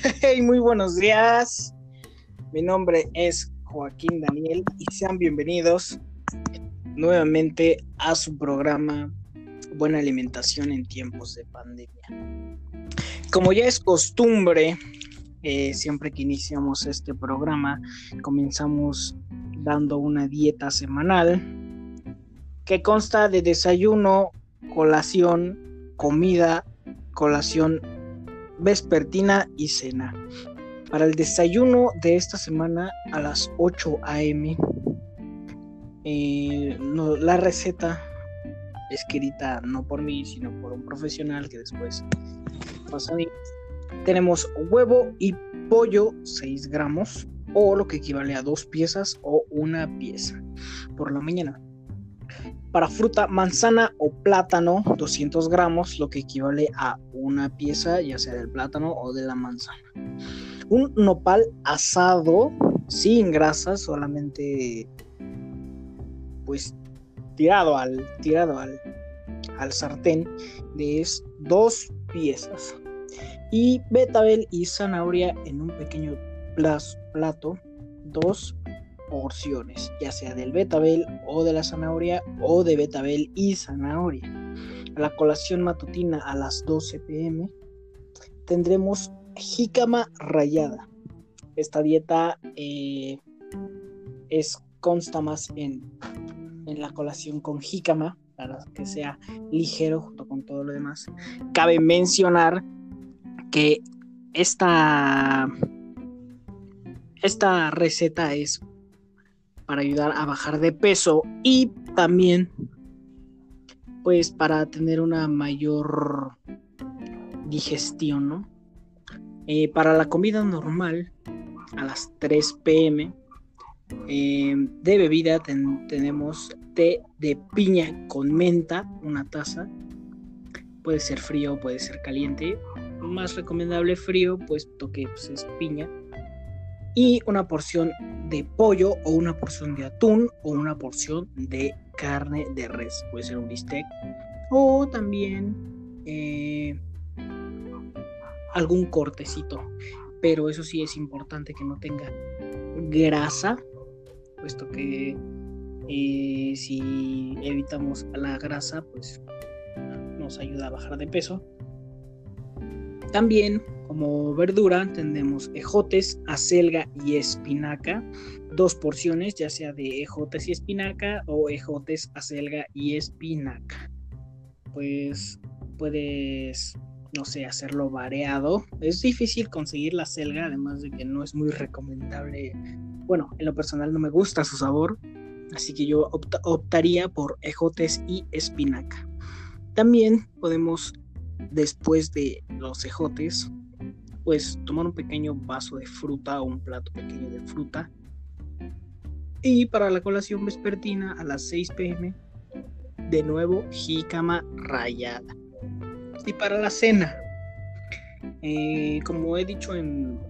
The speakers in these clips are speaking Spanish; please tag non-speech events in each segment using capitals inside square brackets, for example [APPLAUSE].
[LAUGHS] Hey, muy buenos días. Mi nombre es Joaquín Daniel y sean bienvenidos nuevamente a su programa Buena Alimentación en tiempos de pandemia. Como ya es costumbre, eh, siempre que iniciamos este programa, comenzamos dando una dieta semanal que consta de desayuno, colación, comida, colación vespertina y cena. Para el desayuno de esta semana a las 8 a.m. Eh, la receta escrita no por mí, sino por un profesional que después pasa a mí. Tenemos huevo y pollo 6 gramos o lo que equivale a dos piezas o una pieza por la mañana. Para fruta, manzana o plátano, 200 gramos, lo que equivale a una pieza, ya sea del plátano o de la manzana. Un nopal asado, sin grasa, solamente pues tirado al, tirado al, al sartén, de es dos piezas. Y betabel y zanahoria en un pequeño plato, dos porciones, ya sea del betabel o de la zanahoria o de betabel y zanahoria. La colación matutina a las 12 pm tendremos jícama rayada. Esta dieta eh, es, consta más en, en la colación con jícama para que sea ligero junto con todo lo demás. Cabe mencionar que esta, esta receta es para ayudar a bajar de peso y también pues para tener una mayor digestión, ¿no? Eh, para la comida normal, a las 3 pm, eh, de bebida tenemos té de piña con menta, una taza. Puede ser frío, puede ser caliente. Más recomendable frío, puesto que pues, es piña y una porción de pollo o una porción de atún o una porción de carne de res. Puede ser un bistec o también eh, algún cortecito. Pero eso sí es importante que no tenga grasa, puesto que eh, si evitamos la grasa, pues nos ayuda a bajar de peso. También como verdura tenemos ejotes, acelga y espinaca. Dos porciones, ya sea de ejotes y espinaca o ejotes, acelga y espinaca. Pues puedes, no sé, hacerlo variado. Es difícil conseguir la acelga, además de que no es muy recomendable. Bueno, en lo personal no me gusta su sabor, así que yo optaría por ejotes y espinaca. También podemos, después de los ejotes, pues tomar un pequeño vaso de fruta o un plato pequeño de fruta. Y para la colación vespertina a las 6 pm, de nuevo jícama rayada. Y para la cena, eh, como he dicho en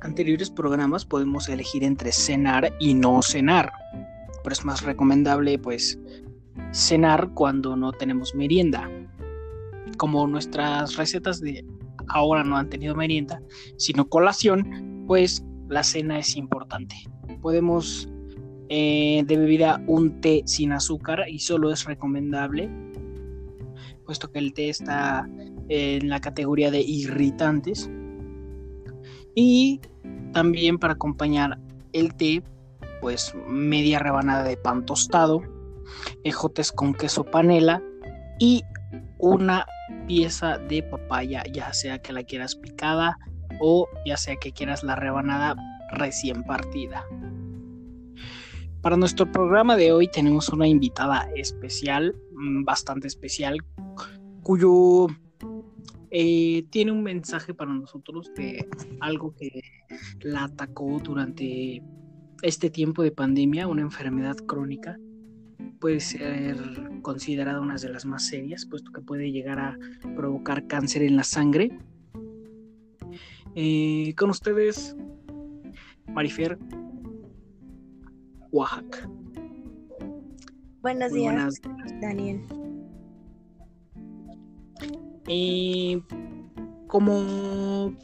anteriores programas, podemos elegir entre cenar y no cenar. Pero es más recomendable pues cenar cuando no tenemos merienda. Como nuestras recetas de ahora no han tenido merienda, sino colación, pues la cena es importante. Podemos eh, de bebida un té sin azúcar y solo es recomendable, puesto que el té está en la categoría de irritantes. Y también para acompañar el té, pues media rebanada de pan tostado, ejotes con queso panela y una pieza de papaya, ya sea que la quieras picada o ya sea que quieras la rebanada recién partida. Para nuestro programa de hoy tenemos una invitada especial, mm, bastante especial, cuyo eh, tiene un mensaje para nosotros de algo que la atacó durante este tiempo de pandemia, una enfermedad crónica puede ser considerada una de las más serias, puesto que puede llegar a provocar cáncer en la sangre. Eh, con ustedes, Marifer, Oaxaca. Buenos días, Daniel. Y como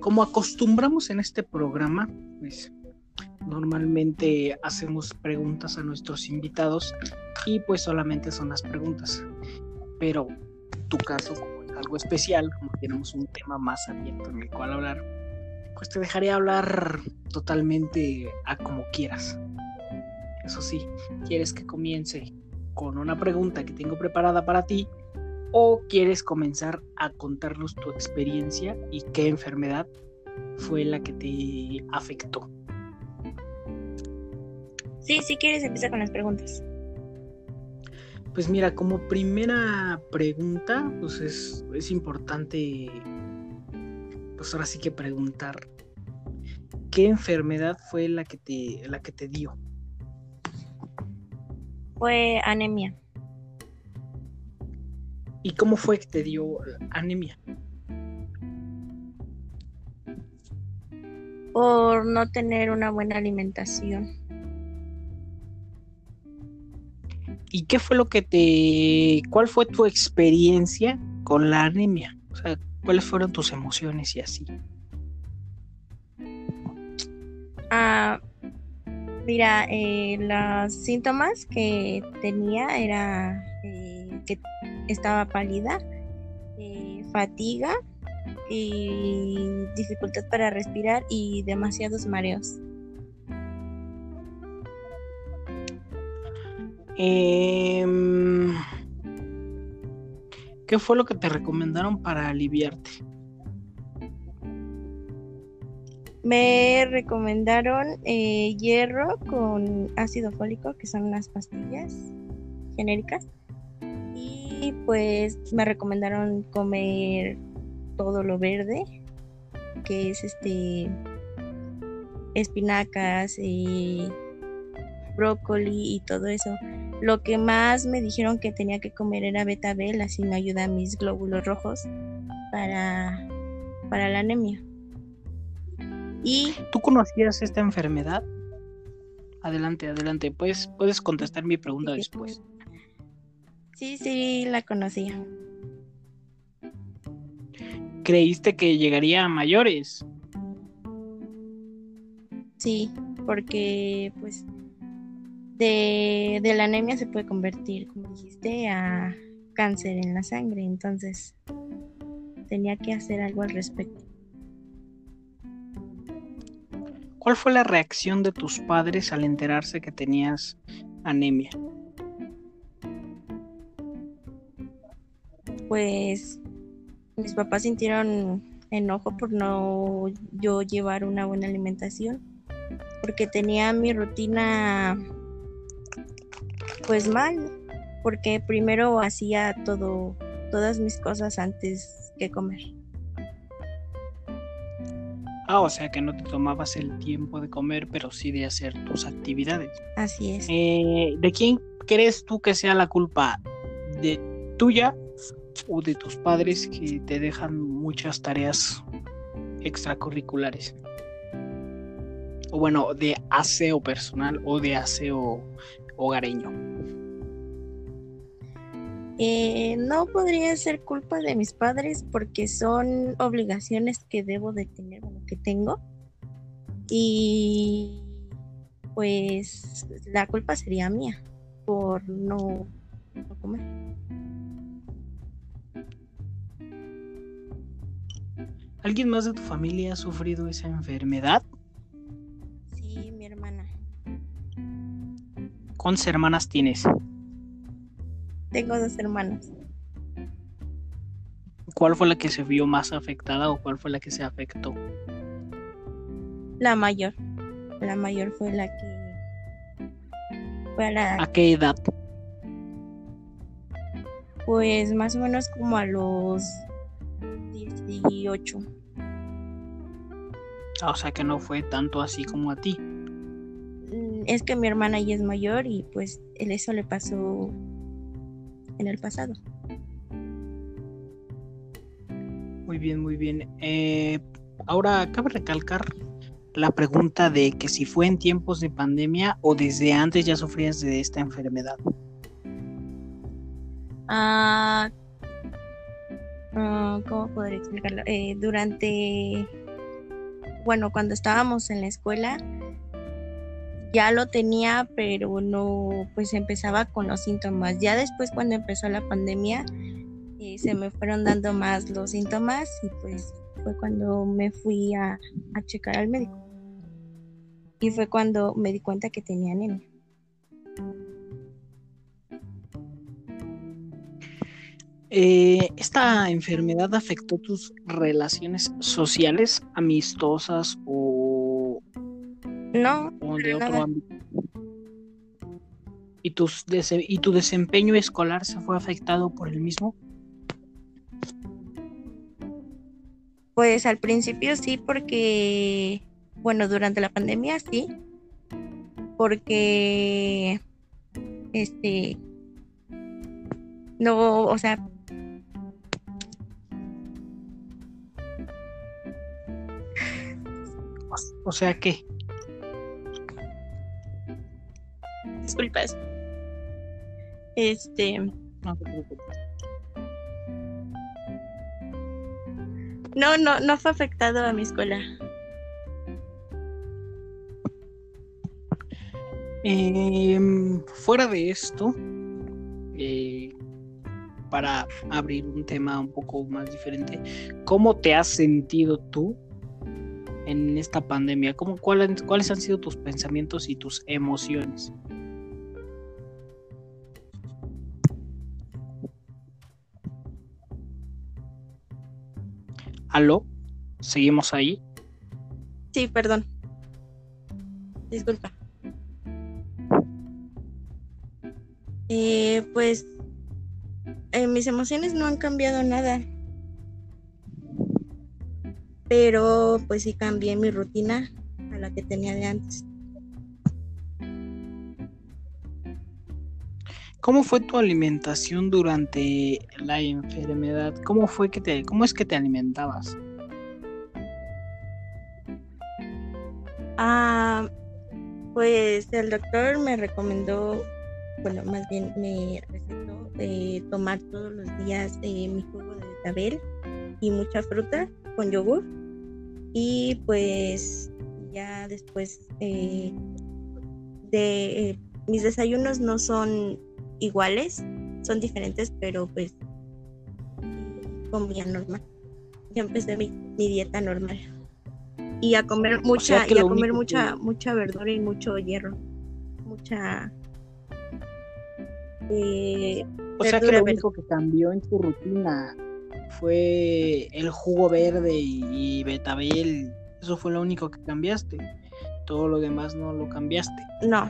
como acostumbramos en este programa, pues normalmente hacemos preguntas a nuestros invitados y pues solamente son las preguntas. Pero tu caso, como es algo especial, como tenemos un tema más abierto en el cual hablar, pues te dejaré hablar totalmente a como quieras. Eso sí, quieres que comience con una pregunta que tengo preparada para ti o quieres comenzar a contarnos tu experiencia y qué enfermedad fue la que te afectó. Sí, si quieres empieza con las preguntas. Pues mira, como primera pregunta, pues es, es importante, pues ahora sí que preguntar, ¿qué enfermedad fue la que te, la que te dio? Fue anemia. ¿Y cómo fue que te dio anemia? Por no tener una buena alimentación. ¿Y qué fue lo que te... ¿Cuál fue tu experiencia con la anemia? O sea, ¿cuáles fueron tus emociones y así? Ah, mira, eh, los síntomas que tenía era eh, que estaba pálida, eh, fatiga y dificultad para respirar y demasiados mareos. Em, ¿Qué fue lo que te recomendaron para aliviarte? Me recomendaron eh, hierro con ácido fólico, que son unas pastillas genéricas. Y pues me recomendaron comer todo lo verde, que es este espinacas y brócoli y todo eso. Lo que más me dijeron que tenía que comer era betabel, así me ayuda a mis glóbulos rojos para, para la anemia. Y ¿Tú conocías esta enfermedad? Adelante, adelante. Puedes, puedes contestar mi pregunta después. Sí, sí, la conocía. ¿Creíste que llegaría a mayores? Sí, porque pues de, de la anemia se puede convertir, como dijiste, a cáncer en la sangre. Entonces tenía que hacer algo al respecto. ¿Cuál fue la reacción de tus padres al enterarse que tenías anemia? Pues mis papás sintieron enojo por no yo llevar una buena alimentación, porque tenía mi rutina pues mal, porque primero hacía todo todas mis cosas antes que comer. Ah, o sea que no te tomabas el tiempo de comer, pero sí de hacer tus actividades. Así es. Eh, ¿De quién crees tú que sea la culpa? ¿De tuya o de tus padres que te dejan muchas tareas extracurriculares? O bueno, de aseo personal o de aseo hogareño. Eh, no podría ser culpa de mis padres porque son obligaciones que debo de tener, bueno, que tengo. Y pues la culpa sería mía por no, comer. ¿Alguien más de tu familia ha sufrido esa enfermedad? Sí, mi hermana. ¿Cuántas hermanas tienes? Tengo dos hermanas. ¿Cuál fue la que se vio más afectada o cuál fue la que se afectó? La mayor. La mayor fue la que... Fue ¿A qué edad? Pues más o menos como a los 18. Ah, o sea que no fue tanto así como a ti. Mm, es que mi hermana ya es mayor y pues eso le pasó en el pasado. Muy bien, muy bien. Eh, ahora cabe recalcar la pregunta de que si fue en tiempos de pandemia o desde antes ya sufrías de esta enfermedad. Ah, ah ¿Cómo podría explicarlo? Eh, durante bueno, cuando estábamos en la escuela, ya lo tenía, pero no, pues empezaba con los síntomas. Ya después cuando empezó la pandemia, eh, se me fueron dando más los síntomas y pues fue cuando me fui a, a checar al médico. Y fue cuando me di cuenta que tenía anemia. Eh, ¿Esta enfermedad afectó tus relaciones sociales, amistosas o, No, o de otro nada. ámbito? ¿Y, tus ¿Y tu desempeño escolar se fue afectado por el mismo? Pues al principio sí, porque, bueno, durante la pandemia sí, porque, este, no, o sea, O- O sea que, disculpas, este, no te preocupes. no, no, no fue afectado a mi escuela. Em, fuera de esto, eh, para abrir un tema un poco más diferente, ¿cómo te has sentido tú en esta pandemia? ¿Cómo, ¿Cuáles han sido tus pensamientos y tus emociones? ¿Aló? ¿Seguimos ahí? Sí, perdón. Disculpa. Eh, pues eh, mis emociones no han cambiado nada. Pero pues sí cambié mi rutina a la que tenía de antes. ¿Cómo fue tu alimentación durante la enfermedad? ¿Cómo fue que te, cómo es que te alimentabas? Ah, pues el doctor me recomendó, bueno, más bien me recetó eh, tomar todos los días eh, mi jugo de betabel y mucha fruta con yogur. Y pues ya después eh, de eh, mis desayunos no son iguales, son diferentes, pero pues comía normal. Ya empecé mi, mi dieta normal. Y a comer mucha, y a comer mucha, que- mucha verdura y mucho hierro. Mucha eh, O sea que lo único que cambió en tu rutina fue el jugo verde y betabel. Eso fue lo único que cambiaste. Todo lo demás no lo cambiaste. no,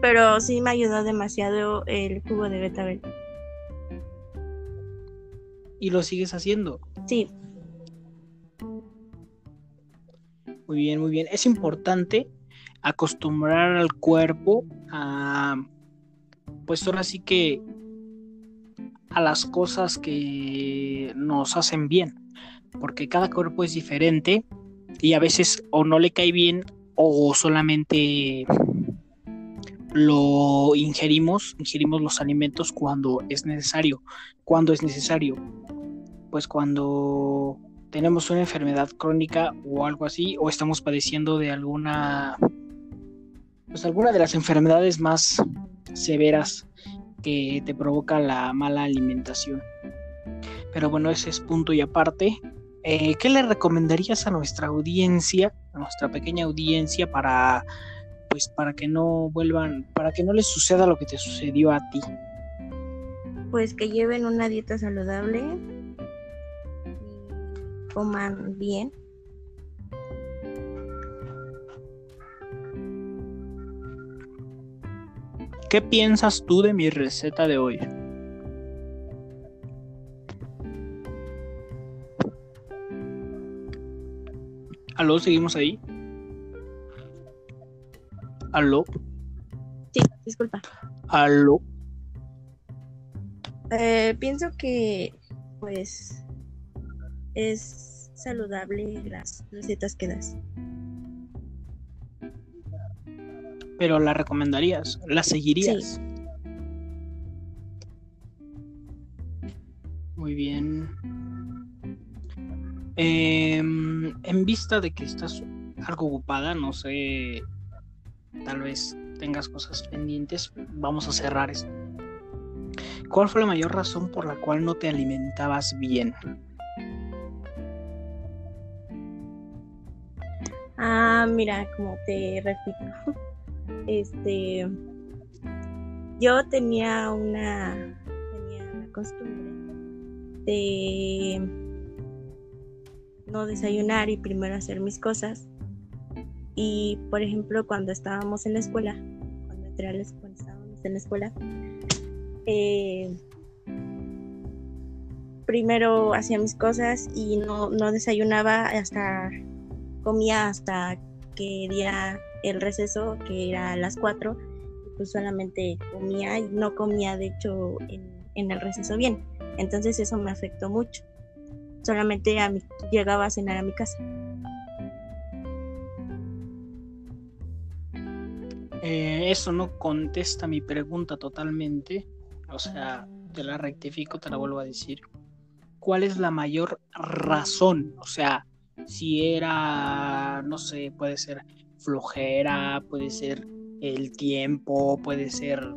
pero sí me ayudó demasiado el jugo de betabel. Y lo sigues haciendo. Sí, Muy bien, muy bien. Es importante acostumbrar al cuerpo a, pues ahora sí que a las cosas que nos hacen bien, porque cada cuerpo es diferente y a veces o no le cae bien o solamente lo ingerimos, ingerimos los alimentos cuando es necesario. Cuando es necesario, pues cuando tenemos una enfermedad crónica o algo así, o estamos padeciendo de alguna, pues alguna de las enfermedades más severas que te provoca la mala alimentación. Pero bueno, ese es punto y aparte. Eh, ¿Qué le recomendarías a nuestra audiencia, a nuestra pequeña audiencia, para, pues, para que no vuelvan, para que no les suceda lo que te sucedió a ti? pues que lleven una dieta saludable y coman bien. ¿Qué piensas tú de mi receta de hoy? ¿Aló? ¿Seguimos ahí? ¿Aló? Sí, disculpa. ¿Aló? Eh, pienso que pues es saludable las recetas que das. ¿Pero la recomendarías? ¿La seguirías? Muy bien. Em, en vista de que estás algo ocupada, no sé, tal vez tengas cosas pendientes, vamos a cerrar esto. ¿Cuál fue la mayor razón por la cual no te alimentabas bien? Ah, mira, como te repito, este, yo tenía una, tenía la costumbre de no desayunar y primero hacer mis cosas. Y por ejemplo, cuando estábamos en la escuela, cuando entré a la escuela, en la escuela, eh, primero hacía mis cosas y no, no desayunaba hasta comía hasta que día el receso, que era a las 4, pues solamente comía y no comía de hecho en, el receso bien. Entonces eso me afectó mucho. Solamente llegaba a cenar a mi casa. Eh, eso no contesta mi pregunta totalmente. O sea, te la rectifico, te la vuelvo a decir. ¿Cuál es la mayor razón? O sea, si era, no sé, puede ser flojera, puede ser el tiempo, puede ser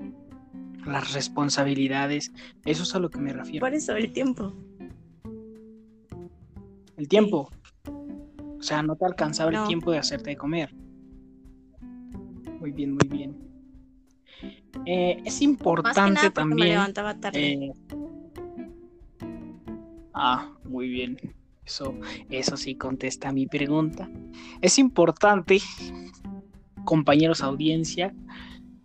las responsabilidades. Eso es a lo que me refiero. Por eso, el tiempo. El tiempo. O sea, no te alcanzaba el tiempo de hacerte de comer. Bien, muy bien. Eh, es importante también. Me levantaba tarde. Eh, ah, muy bien. Eso, eso sí contesta mi pregunta. Es importante, compañeros audiencia,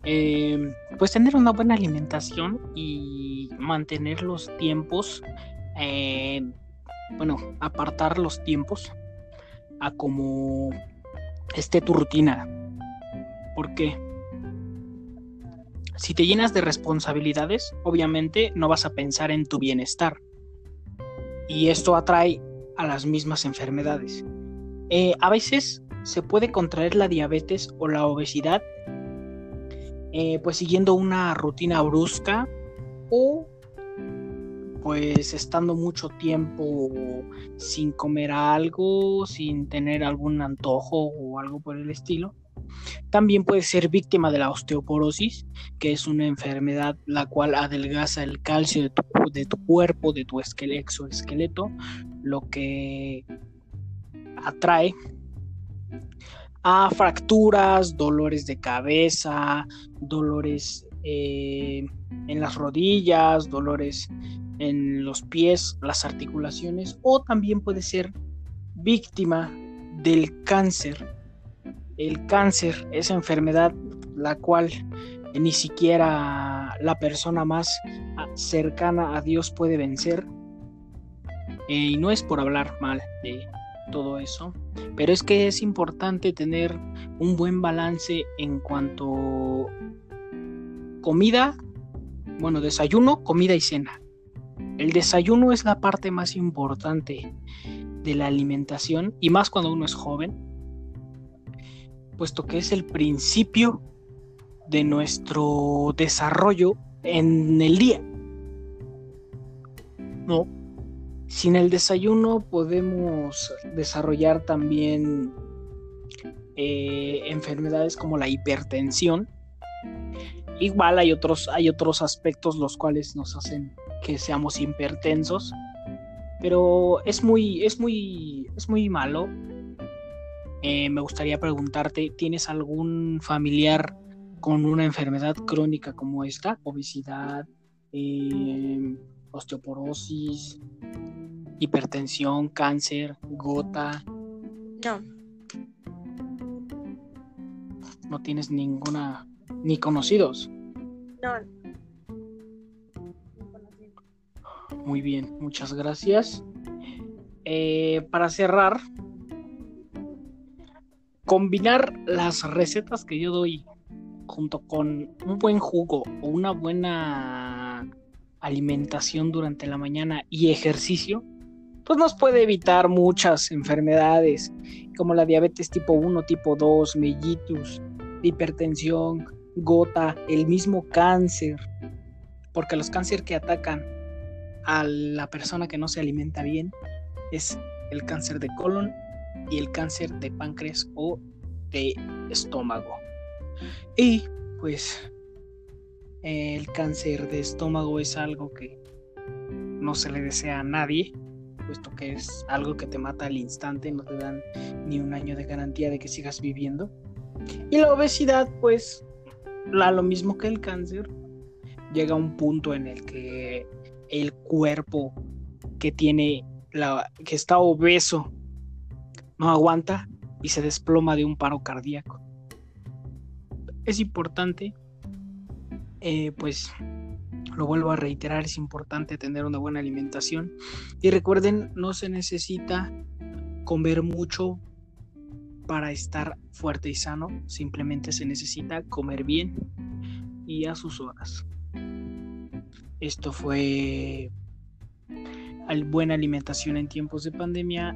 eh, pues tener una buena alimentación y mantener los tiempos, eh, bueno, apartar los tiempos a como esté tu rutina. Porque si te llenas de responsabilidades, obviamente no vas a pensar en tu bienestar. Y esto atrae a las mismas enfermedades. Eh, a veces se puede contraer la diabetes o la obesidad eh, pues siguiendo una rutina brusca o pues estando mucho tiempo sin comer algo, sin tener algún antojo o algo por el estilo. También puede ser víctima de la osteoporosis, que es una enfermedad la cual adelgaza el calcio de tu, cuerpo, de tu exoesqueleto, lo que atrae a fracturas, dolores de cabeza, dolores eh, en las rodillas, dolores en los pies, las articulaciones, o también puede ser víctima del cáncer. El cáncer, esa enfermedad la cual ni siquiera la persona más cercana a Dios puede vencer, eh, y no es por hablar mal de todo eso, pero es que es importante tener un buen balance en cuanto comida, bueno, desayuno, comida y cena. El desayuno es la parte más importante de la alimentación y más cuando uno es joven, puesto que es el principio de nuestro desarrollo en el día. No, sin el desayuno podemos desarrollar también eh, enfermedades como la hipertensión. Igual hay otros, hay otros aspectos los cuales nos hacen que seamos hipertensos. Pero es muy, es muy, es muy malo. Eh, me gustaría preguntarte, ¿tienes algún familiar con una enfermedad crónica como esta? Obesidad, eh, osteoporosis, hipertensión, cáncer, gota. No. No tienes ninguna, ni conocidos. No. Muy bien, muchas gracias. Eh, para cerrar, combinar las recetas que yo doy junto con un buen jugo o una buena alimentación durante la mañana y ejercicio pues nos puede evitar muchas enfermedades como la diabetes tipo 1, tipo 2, mellitus, hipertensión, gota, el mismo cáncer, porque los cánceres que atacan a la persona que no se alimenta bien es el cáncer de colon, y el cáncer de páncreas o de estómago. Y pues el cáncer de estómago es algo que no se le desea a nadie, puesto que es algo que te mata al instante, no te dan ni un año de garantía de que sigas viviendo. Y la obesidad, pues, la, lo mismo que el cáncer, llega a un punto en el que el cuerpo que tiene la que está obeso no aguanta y se desploma de un paro cardíaco. Es importante, eh, pues lo vuelvo a reiterar, es importante tener una buena alimentación. Y recuerden, no se necesita comer mucho para estar fuerte y sano, simplemente se necesita comer bien y a sus horas. Esto fue buena alimentación en tiempos de pandemia.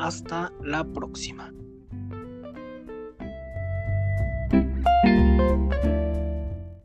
Hasta la próxima.